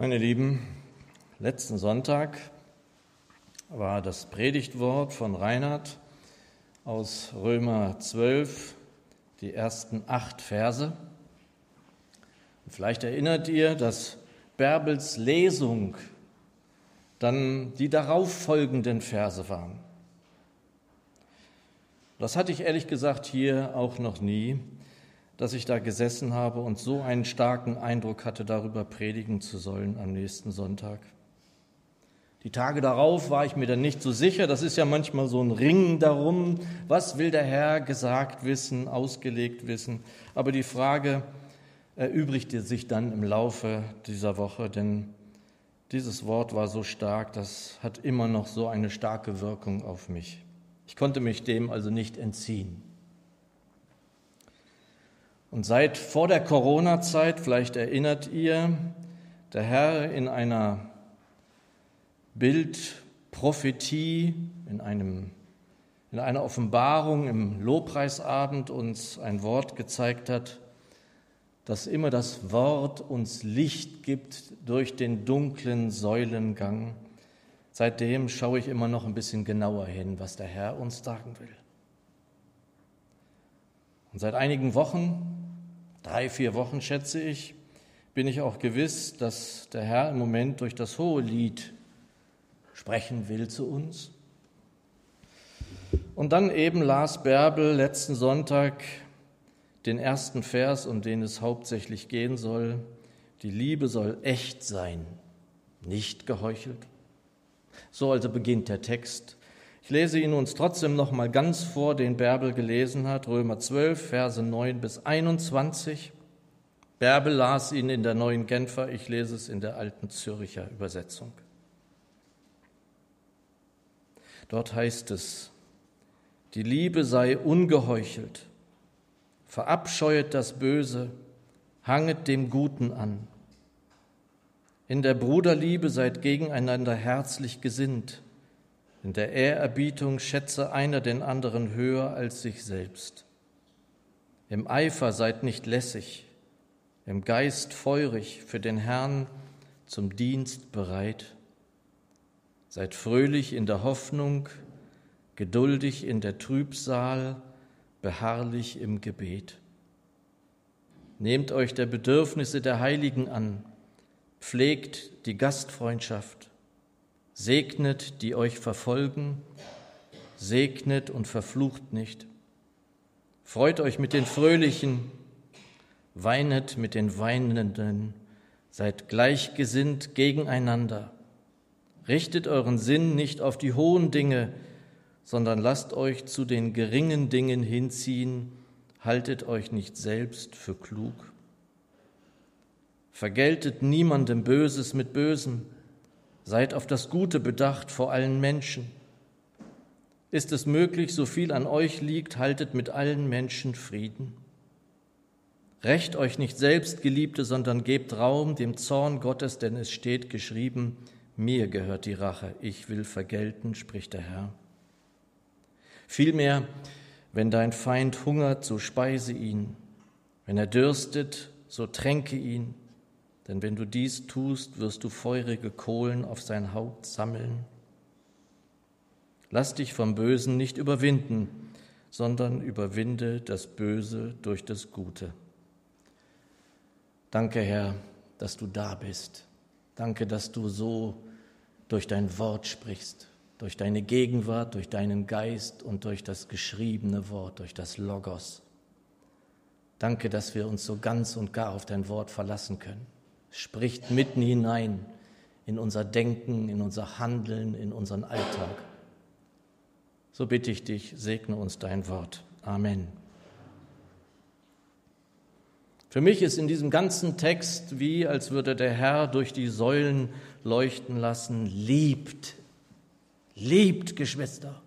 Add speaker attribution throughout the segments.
Speaker 1: Meine Lieben, letzten Sonntag war das Predigtwort von Reinhard aus Römer 12, die ersten acht Verse. vielleicht erinnert ihr, dass Bärbels Lesung dann die darauffolgenden Verse waren. Das hatte ich ehrlich gesagt hier auch noch nie dass ich da gesessen habe und so einen starken Eindruck hatte, darüber predigen zu sollen am nächsten Sonntag. Die Tage darauf war ich mir dann nicht so sicher. Das ist ja manchmal so ein Ringen darum, was will der Herr gesagt wissen, ausgelegt wissen. Aber die Frage erübrigte sich dann im Laufe dieser Woche, denn dieses Wort war so stark, das hat immer noch so eine starke Wirkung auf mich. Ich konnte mich dem also nicht entziehen. Und seit vor der Corona-Zeit, vielleicht erinnert ihr, der Herr in einer Bildprophetie, in, einem, in einer Offenbarung im Lobpreisabend uns ein Wort gezeigt hat, dass immer das Wort uns Licht gibt durch den dunklen Säulengang. Seitdem schaue ich immer noch ein bisschen genauer hin, was der Herr uns sagen will. Und seit einigen Wochen drei, vier Wochen, schätze ich, bin ich auch gewiss, dass der Herr im Moment durch das hohe Lied sprechen will zu uns. Und dann eben las Bärbel letzten Sonntag den ersten Vers, um den es hauptsächlich gehen soll. Die Liebe soll echt sein, nicht geheuchelt. So also beginnt der Text. Ich lese ihn uns trotzdem noch mal ganz vor, den Bärbel gelesen hat, Römer 12, Verse 9 bis 21. Bärbel las ihn in der neuen Genfer, ich lese es in der alten Züricher Übersetzung. Dort heißt es, die Liebe sei ungeheuchelt, verabscheuet das Böse, hanget dem Guten an. In der Bruderliebe seid gegeneinander herzlich gesinnt in der Ehrerbietung schätze einer den anderen höher als sich selbst. Im Eifer seid nicht lässig, im Geist feurig, für den Herrn zum Dienst bereit. Seid fröhlich in der Hoffnung, geduldig in der Trübsal, beharrlich im Gebet. Nehmt euch der Bedürfnisse der Heiligen an, pflegt die Gastfreundschaft, Segnet, die euch verfolgen, segnet und verflucht nicht. Freut euch mit den Fröhlichen, weinet mit den Weinenden, seid gleichgesinnt gegeneinander. Richtet euren Sinn nicht auf die hohen Dinge, sondern lasst euch zu den geringen Dingen hinziehen, haltet euch nicht selbst für klug. Vergeltet niemandem Böses mit Bösem, Seid auf das Gute bedacht vor allen Menschen. Ist es möglich, so viel an euch liegt, haltet mit allen Menschen Frieden. Recht euch nicht selbst, Geliebte, sondern gebt Raum dem Zorn Gottes, denn es steht geschrieben, mir gehört die Rache, ich will vergelten, spricht der Herr. Vielmehr, wenn dein Feind hungert, so speise ihn, wenn er dürstet, so tränke ihn, denn wenn du dies tust, wirst du feurige Kohlen auf sein Haupt sammeln. Lass dich vom Bösen nicht überwinden, sondern überwinde das Böse durch das Gute. Danke, Herr, dass du da bist. Danke, dass du so durch dein Wort sprichst, durch deine Gegenwart, durch deinen Geist und durch das geschriebene Wort, durch das Logos. Danke, dass wir uns so ganz und gar auf dein Wort verlassen können spricht mitten hinein in unser Denken, in unser Handeln, in unseren Alltag. So bitte ich dich, segne uns dein Wort. Amen. Für mich ist in diesem ganzen Text wie, als würde der Herr durch die Säulen leuchten lassen, liebt, liebt Geschwister.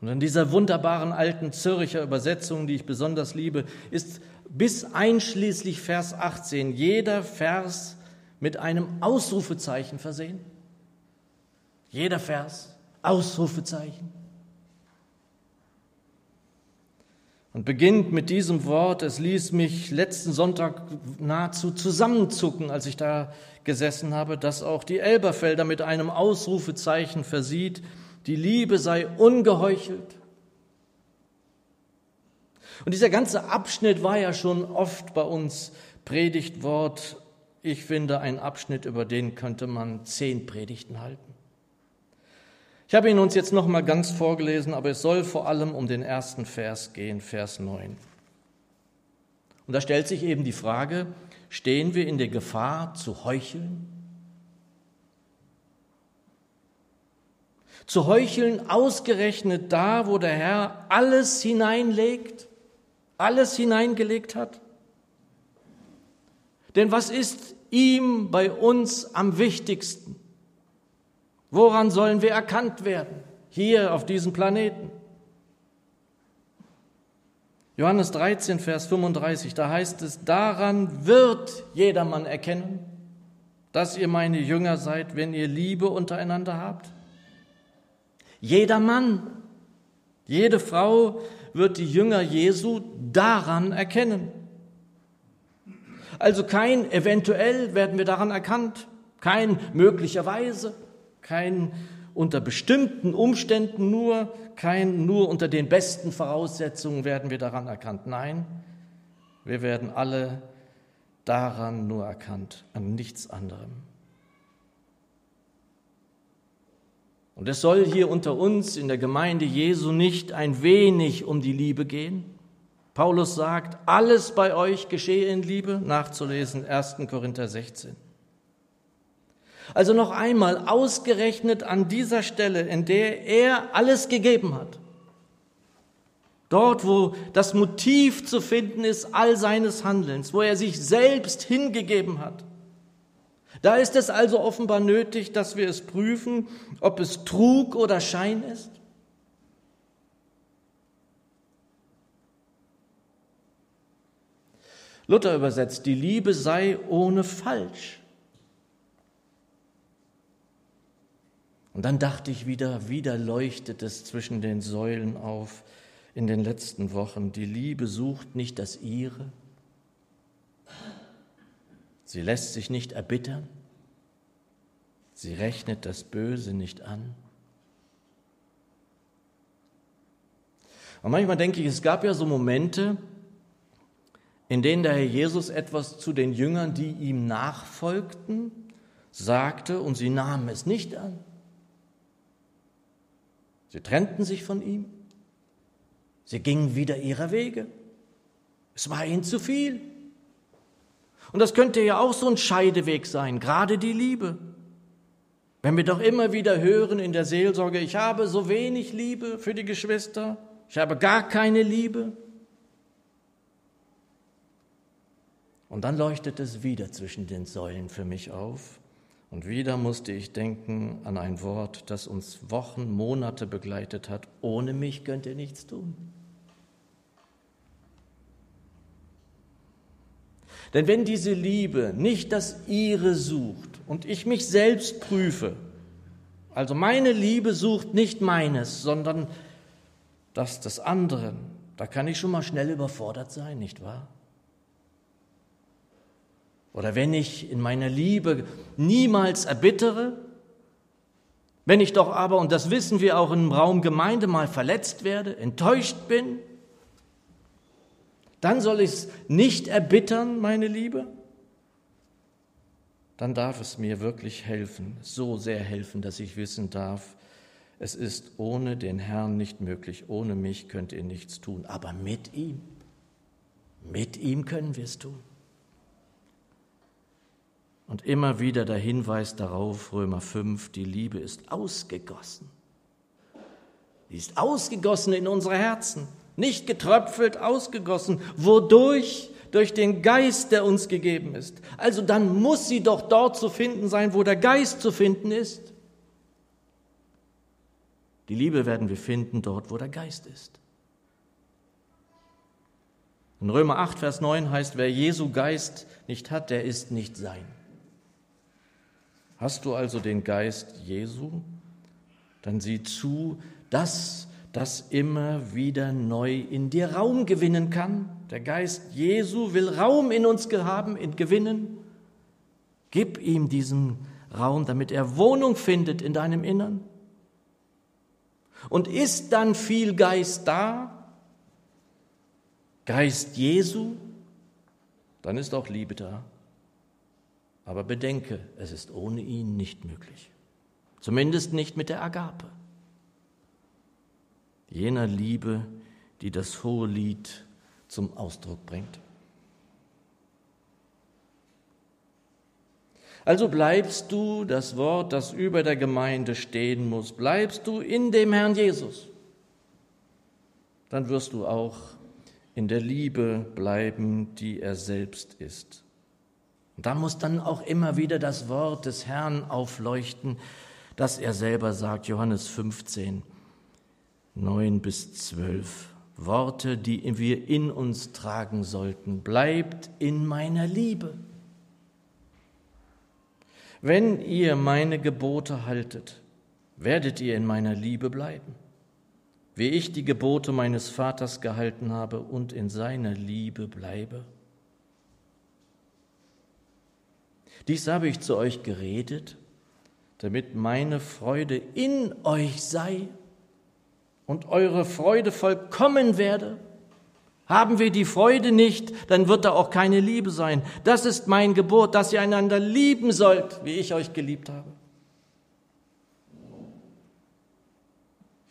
Speaker 1: Und in dieser wunderbaren alten Zürcher Übersetzung, die ich besonders liebe, ist bis einschließlich Vers 18 jeder Vers mit einem Ausrufezeichen versehen. Jeder Vers, Ausrufezeichen. und beginnt mit diesem Wort. Es ließ mich letzten Sonntag nahezu zusammenzucken, als ich da gesessen habe, dass auch die Elberfelder mit einem Ausrufezeichen versieht, die Liebe sei ungeheuchelt. Und dieser ganze Abschnitt war ja schon oft bei uns Predigtwort. Ich finde, ein Abschnitt, über den könnte man zehn Predigten halten. Ich habe ihn uns jetzt noch mal ganz vorgelesen, aber es soll vor allem um den ersten Vers gehen, Vers 9. Und da stellt sich eben die Frage, stehen wir in der Gefahr zu heucheln? Zu heucheln ausgerechnet da, wo der Herr alles hineinlegt, alles hineingelegt hat? Denn was ist ihm bei uns am wichtigsten? Woran sollen wir erkannt werden? Hier auf diesem Planeten. Johannes 13, Vers 35, da heißt es, daran wird jedermann erkennen, dass ihr meine Jünger seid, wenn ihr Liebe untereinander habt. Jeder Mann, jede Frau wird die Jünger Jesu daran erkennen. Also kein eventuell werden wir daran erkannt, kein möglicherweise kein unter bestimmten Umständen nur, kein nur unter den besten Voraussetzungen werden wir daran erkannt. Nein, wir werden alle daran nur erkannt, an nichts anderem. Und es soll hier unter uns in der Gemeinde Jesu nicht ein wenig um die Liebe gehen. Paulus sagt, alles bei euch geschehe in Liebe, nachzulesen 1. Korinther 16. Also noch einmal, ausgerechnet an dieser Stelle, in der er alles gegeben hat. Dort, wo das Motiv zu finden ist all seines Handelns, wo er sich selbst hingegeben hat. Da ist es also offenbar nötig, dass wir es prüfen, ob es Trug oder Schein ist. Luther übersetzt, die Liebe sei ohne Falsch. Und dann dachte ich wieder, wieder leuchtet es zwischen den Säulen auf in den letzten Wochen. Die Liebe sucht nicht das ihre. Sie lässt sich nicht erbittern. Sie rechnet das Böse nicht an. Und manchmal denke ich, es gab ja so Momente, in denen der Herr Jesus etwas zu den Jüngern, die ihm nachfolgten, sagte und sie nahmen es nicht an. Sie trennten sich von ihm. Sie gingen wieder ihrer Wege. Es war ihnen zu viel. Und das könnte ja auch so ein Scheideweg sein, gerade die Liebe. Wenn wir doch immer wieder hören in der Seelsorge, ich habe so wenig Liebe für die Geschwister, ich habe gar keine Liebe. Und dann leuchtet es wieder zwischen den Säulen für mich auf. Und wieder musste ich denken an ein Wort, das uns Wochen, Monate begleitet hat. Ohne mich könnt ihr nichts tun. Denn wenn diese Liebe nicht das ihre sucht und ich mich selbst prüfe, also meine Liebe sucht nicht meines, sondern das des anderen, da kann ich schon mal schnell überfordert sein, nicht wahr? Oder wenn ich in meiner Liebe niemals erbittere, wenn ich doch aber, und das wissen wir auch im Raum Gemeinde, mal verletzt werde, enttäuscht bin, dann soll ich es nicht erbittern, meine Liebe? Dann darf es mir wirklich helfen, so sehr helfen, dass ich wissen darf, es ist ohne den Herrn nicht möglich, ohne mich könnt ihr nichts tun, aber mit ihm, mit ihm können wir es tun. Und immer wieder der Hinweis darauf, Römer 5, die Liebe ist ausgegossen. Die ist ausgegossen in unsere Herzen, nicht getröpfelt, ausgegossen. Wodurch? Durch den Geist, der uns gegeben ist. Also dann muss sie doch dort zu finden sein, wo der Geist zu finden ist. Die Liebe werden wir finden dort, wo der Geist ist. In Römer 8, Vers 9 heißt, wer Jesu Geist nicht hat, der ist nicht sein. Hast du also den Geist Jesu? Dann sieh zu, dass das immer wieder neu in dir Raum gewinnen kann. Der Geist Jesu will Raum in uns haben, in gewinnen. Gib ihm diesen Raum, damit er Wohnung findet in deinem Innern. Und ist dann viel Geist da, Geist Jesu, dann ist auch Liebe da. Aber bedenke, es ist ohne ihn nicht möglich. Zumindest nicht mit der Agape. Jener Liebe, die das hohe Lied zum Ausdruck bringt. Also bleibst du, das Wort, das über der Gemeinde stehen muss, bleibst du in dem Herrn Jesus. Dann wirst du auch in der Liebe bleiben, die er selbst ist. Und da muss dann auch immer wieder das Wort des Herrn aufleuchten, das er selber sagt, Johannes 15, 9 bis 12. Worte, die wir in uns tragen sollten. Bleibt in meiner Liebe. Wenn ihr meine Gebote haltet, werdet ihr in meiner Liebe bleiben wie ich die Gebote meines Vaters gehalten habe und in seiner Liebe bleibe. Dies habe ich zu euch geredet, damit meine Freude in euch sei und eure Freude vollkommen werde. Haben wir die Freude nicht, dann wird da auch keine Liebe sein. Das ist mein Gebot, dass ihr einander lieben sollt, wie ich euch geliebt habe.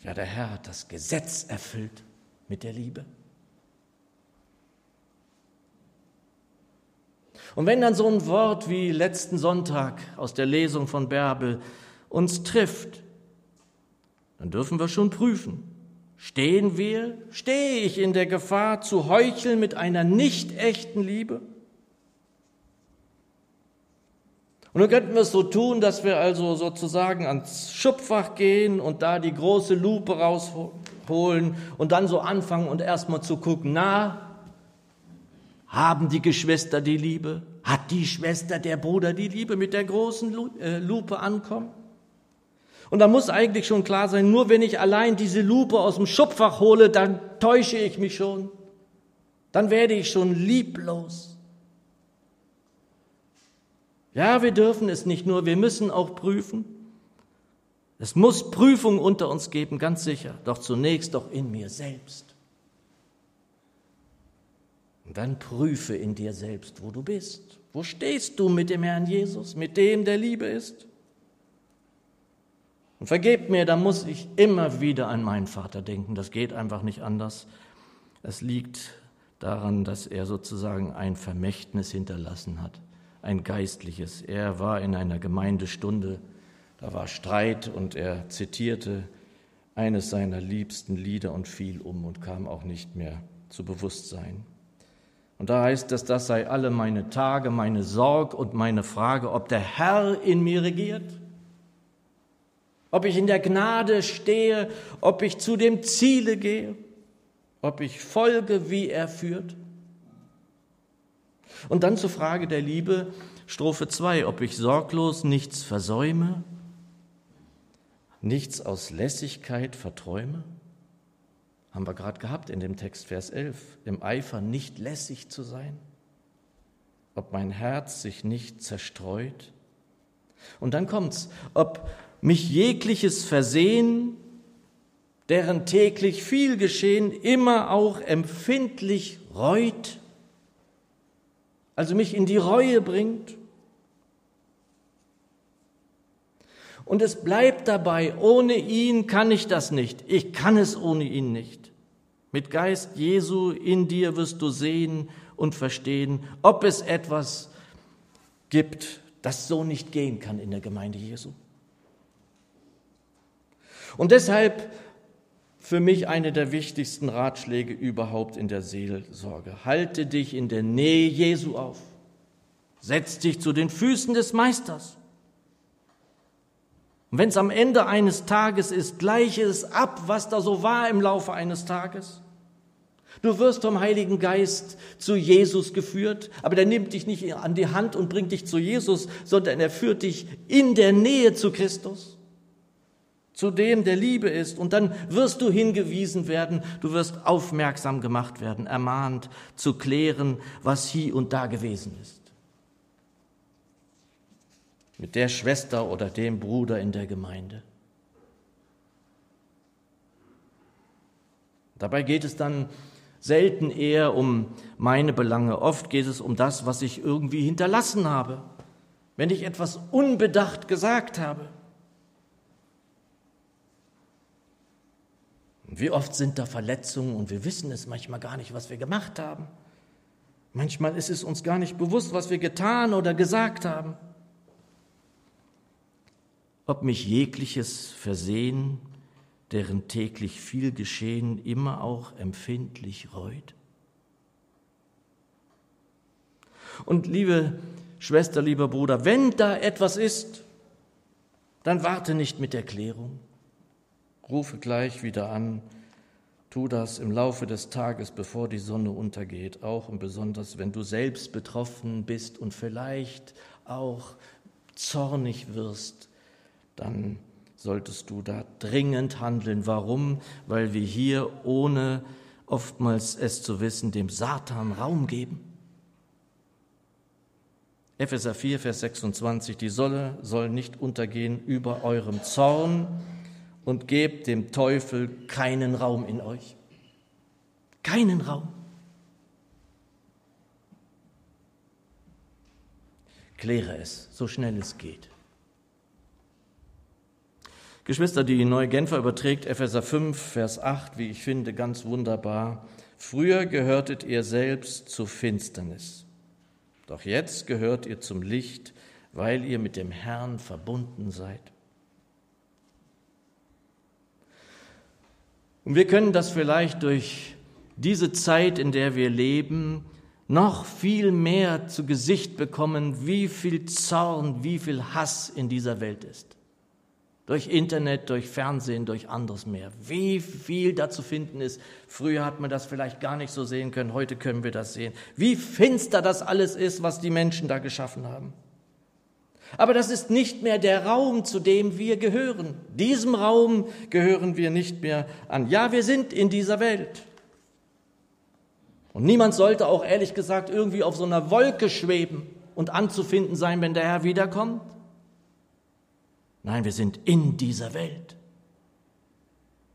Speaker 1: Ja, der Herr hat das Gesetz erfüllt mit der Liebe. Und wenn dann so ein Wort wie letzten Sonntag aus der Lesung von Bärbel uns trifft, dann dürfen wir schon prüfen. Stehen wir, stehe ich in der Gefahr zu heucheln mit einer nicht echten Liebe? Und dann könnten wir es so tun, dass wir also sozusagen ans Schubfach gehen und da die große Lupe rausholen und dann so anfangen und erstmal zu gucken, na, haben die Geschwister die Liebe? Hat die Schwester, der Bruder die Liebe mit der großen äh, Lupe ankommen? Und da muss eigentlich schon klar sein, nur wenn ich allein diese Lupe aus dem Schubfach hole, dann täusche ich mich schon. Dann werde ich schon lieblos. Ja, wir dürfen es nicht nur, wir müssen auch prüfen. Es muss Prüfung unter uns geben, ganz sicher, doch zunächst doch in mir selbst. Und dann prüfe in dir selbst, wo du bist. Wo stehst du mit dem Herrn Jesus, mit dem, der Liebe ist? Und vergebt mir, da muss ich immer wieder an meinen Vater denken. Das geht einfach nicht anders. Es liegt daran, dass er sozusagen ein Vermächtnis hinterlassen hat ein geistliches. Er war in einer Gemeindestunde, da war Streit und er zitierte eines seiner liebsten Lieder und fiel um und kam auch nicht mehr zu Bewusstsein. Und da heißt es, das sei alle meine Tage, meine Sorg und meine Frage, ob der Herr in mir regiert, ob ich in der Gnade stehe, ob ich zu dem Ziele gehe, ob ich folge, wie er führt. Und dann zur Frage der Liebe, Strophe 2, ob ich sorglos nichts versäume, nichts aus Lässigkeit verträume. Haben wir gerade gehabt in dem Text Vers 11, im Eifer nicht lässig zu sein, ob mein Herz sich nicht zerstreut. Und dann kommt's, ob mich jegliches Versehen, deren täglich viel geschehen, immer auch empfindlich reut also mich in die Reue bringt. Und es bleibt dabei, ohne ihn kann ich das nicht. Ich kann es ohne ihn nicht. Mit Geist Jesu in dir wirst du sehen und verstehen, ob es etwas gibt, das so nicht gehen kann in der Gemeinde Jesu. Und deshalb für mich eine der wichtigsten Ratschläge überhaupt in der Seelsorge. Halte dich in der Nähe Jesu auf. Setz dich zu den Füßen des Meisters. Und wenn es am Ende eines Tages ist, gleiche es ab, was da so war im Laufe eines Tages. Du wirst vom Heiligen Geist zu Jesus geführt, aber der nimmt dich nicht an die Hand und bringt dich zu Jesus, sondern er führt dich in der Nähe zu Christus. Zu dem, der Liebe ist. Und dann wirst du hingewiesen werden, du wirst aufmerksam gemacht werden, ermahnt zu klären, was hier und da gewesen ist. Mit der Schwester oder dem Bruder in der Gemeinde. Dabei geht es dann selten eher um meine Belange. Oft geht es um das, was ich irgendwie hinterlassen habe, wenn ich etwas unbedacht gesagt habe. Wie oft sind da Verletzungen und wir wissen es manchmal gar nicht, was wir gemacht haben. Manchmal ist es uns gar nicht bewusst, was wir getan oder gesagt haben. Ob mich jegliches Versehen, deren täglich viel geschehen, immer auch empfindlich reut? Und liebe Schwester, lieber Bruder, wenn da etwas ist, dann warte nicht mit Erklärung. Rufe gleich wieder an. Tu das im Laufe des Tages, bevor die Sonne untergeht, auch und besonders, wenn du selbst betroffen bist und vielleicht auch zornig wirst, dann solltest du da dringend handeln. Warum? Weil wir hier, ohne oftmals es zu wissen, dem Satan Raum geben. Epheser 4, Vers 26, die Sonne soll nicht untergehen über eurem Zorn, und gebt dem Teufel keinen Raum in euch. Keinen Raum. Kläre es, so schnell es geht. Geschwister, die neue Genfer überträgt Epheser 5, Vers 8, wie ich finde, ganz wunderbar. Früher gehörtet ihr selbst zur Finsternis, doch jetzt gehört ihr zum Licht, weil ihr mit dem Herrn verbunden seid. Und wir können das vielleicht durch diese Zeit, in der wir leben, noch viel mehr zu Gesicht bekommen, wie viel Zorn, wie viel Hass in dieser Welt ist. Durch Internet, durch Fernsehen, durch anderes mehr. Wie viel da zu finden ist. Früher hat man das vielleicht gar nicht so sehen können, heute können wir das sehen. Wie finster das alles ist, was die Menschen da geschaffen haben. Aber das ist nicht mehr der Raum, zu dem wir gehören. Diesem Raum gehören wir nicht mehr an. Ja, wir sind in dieser Welt. Und niemand sollte auch ehrlich gesagt irgendwie auf so einer Wolke schweben und anzufinden sein, wenn der Herr wiederkommt. Nein, wir sind in dieser Welt.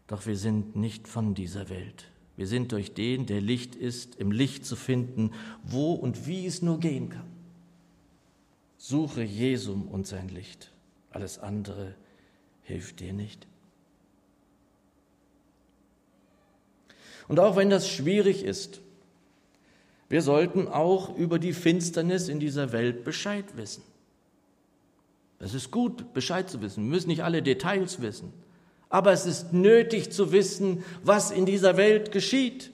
Speaker 1: Doch wir sind nicht von dieser Welt. Wir sind durch den, der Licht ist, im Licht zu finden, wo und wie es nur gehen kann. Suche Jesum und sein Licht. Alles andere hilft dir nicht. Und auch wenn das schwierig ist, wir sollten auch über die Finsternis in dieser Welt Bescheid wissen. Es ist gut, Bescheid zu wissen. Wir müssen nicht alle Details wissen. Aber es ist nötig zu wissen, was in dieser Welt geschieht.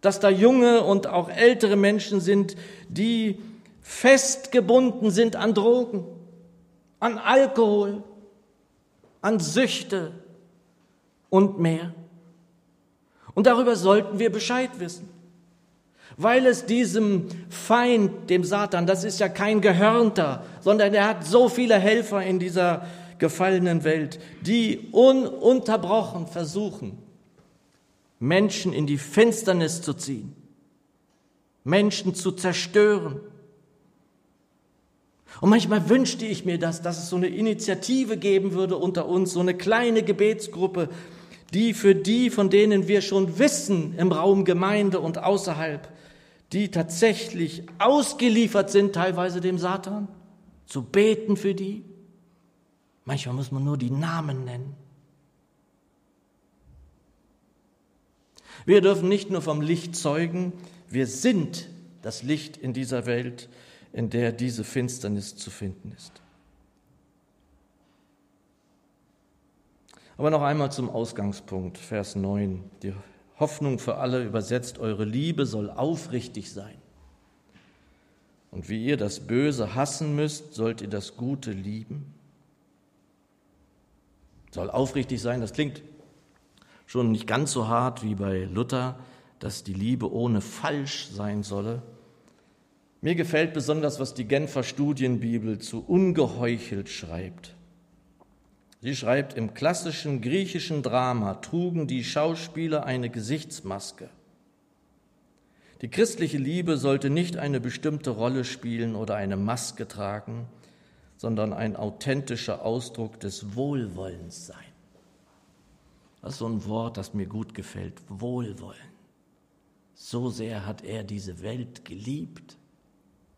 Speaker 1: Dass da junge und auch ältere Menschen sind, die festgebunden sind an Drogen, an Alkohol, an Süchte und mehr. Und darüber sollten wir Bescheid wissen. Weil es diesem Feind, dem Satan, das ist ja kein Gehörnter, sondern er hat so viele Helfer in dieser gefallenen Welt, die ununterbrochen versuchen, Menschen in die Finsternis zu ziehen, Menschen zu zerstören, und manchmal wünschte ich mir das, dass es so eine Initiative geben würde unter uns, so eine kleine Gebetsgruppe, die für die, von denen wir schon wissen im Raum Gemeinde und außerhalb, die tatsächlich ausgeliefert sind, teilweise dem Satan, zu beten für die. Manchmal muss man nur die Namen nennen. Wir dürfen nicht nur vom Licht zeugen, wir sind das Licht in dieser Welt in der diese Finsternis zu finden ist. Aber noch einmal zum Ausgangspunkt, Vers 9. Die Hoffnung für alle übersetzt, eure Liebe soll aufrichtig sein. Und wie ihr das Böse hassen müsst, sollt ihr das Gute lieben. Soll aufrichtig sein, das klingt schon nicht ganz so hart wie bei Luther, dass die Liebe ohne falsch sein solle. Mir gefällt besonders, was die Genfer Studienbibel zu ungeheuchelt schreibt. Sie schreibt, im klassischen griechischen Drama trugen die Schauspieler eine Gesichtsmaske. Die christliche Liebe sollte nicht eine bestimmte Rolle spielen oder eine Maske tragen, sondern ein authentischer Ausdruck des Wohlwollens sein. Das ist so ein Wort, das mir gut gefällt. Wohlwollen. So sehr hat er diese Welt geliebt.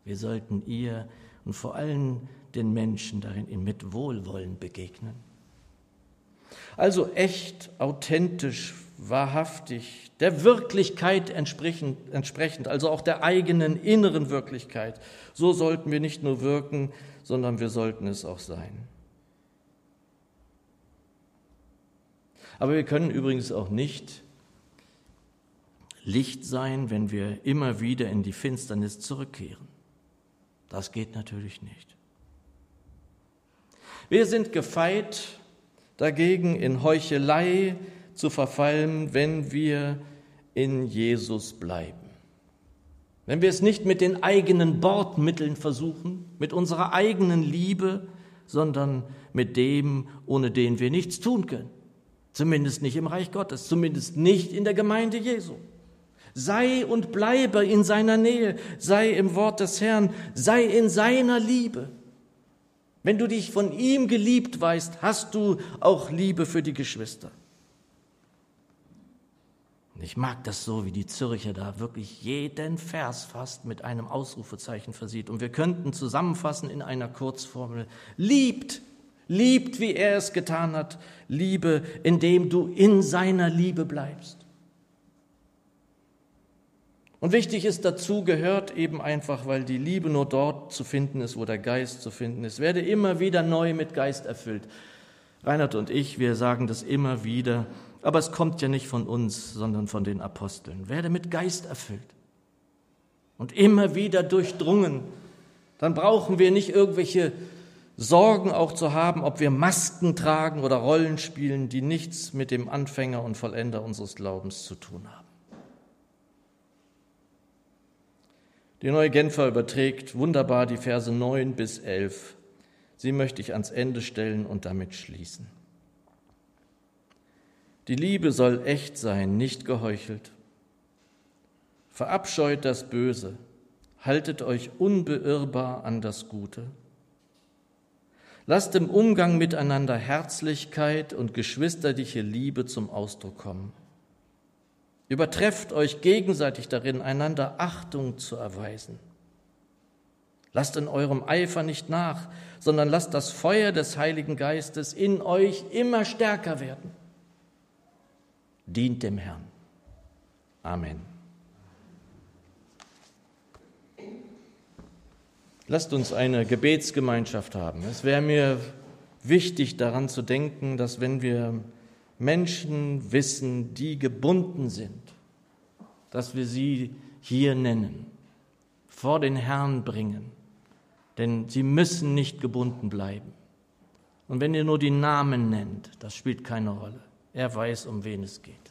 Speaker 1: Wir sollten ihr und vor allem den Menschen darin mit Wohlwollen begegnen. Also echt, authentisch, wahrhaftig, der Wirklichkeit entsprechend, also auch der eigenen inneren Wirklichkeit. So sollten wir nicht nur wirken, sondern wir sollten es auch sein. Aber wir können übrigens auch nicht Licht sein, wenn wir immer wieder in die Finsternis zurückkehren. Das geht natürlich nicht. Wir sind gefeit, dagegen in Heuchelei zu verfallen, wenn wir in Jesus bleiben. Wenn wir es nicht mit den eigenen Bordmitteln versuchen, mit unserer eigenen Liebe, sondern mit dem, ohne den wir nichts tun können. Zumindest nicht im Reich Gottes, zumindest nicht in der Gemeinde Jesu. Sei und bleibe in seiner Nähe, sei im Wort des Herrn, sei in seiner Liebe. Wenn du dich von ihm geliebt weißt, hast du auch Liebe für die Geschwister. Und ich mag das so, wie die Zürcher da wirklich jeden Vers fast mit einem Ausrufezeichen versieht. Und wir könnten zusammenfassen in einer Kurzformel. Liebt, liebt, wie er es getan hat. Liebe, indem du in seiner Liebe bleibst. Und wichtig ist dazu gehört eben einfach, weil die Liebe nur dort zu finden ist, wo der Geist zu finden ist. Werde immer wieder neu mit Geist erfüllt. Reinhard und ich, wir sagen das immer wieder, aber es kommt ja nicht von uns, sondern von den Aposteln. Werde mit Geist erfüllt und immer wieder durchdrungen. Dann brauchen wir nicht irgendwelche Sorgen auch zu haben, ob wir Masken tragen oder Rollen spielen, die nichts mit dem Anfänger und Vollender unseres Glaubens zu tun haben. Die neue Genfer überträgt wunderbar die Verse 9 bis 11. Sie möchte ich ans Ende stellen und damit schließen. Die Liebe soll echt sein, nicht geheuchelt. Verabscheut das Böse, haltet euch unbeirrbar an das Gute. Lasst im Umgang miteinander Herzlichkeit und geschwisterliche Liebe zum Ausdruck kommen. Übertrefft euch gegenseitig darin, einander Achtung zu erweisen. Lasst in eurem Eifer nicht nach, sondern lasst das Feuer des Heiligen Geistes in euch immer stärker werden. Dient dem Herrn. Amen. Lasst uns eine Gebetsgemeinschaft haben. Es wäre mir wichtig daran zu denken, dass wenn wir Menschen wissen, die gebunden sind, dass wir sie hier nennen, vor den Herrn bringen, denn sie müssen nicht gebunden bleiben. Und wenn ihr nur die Namen nennt, das spielt keine Rolle. Er weiß, um wen es geht.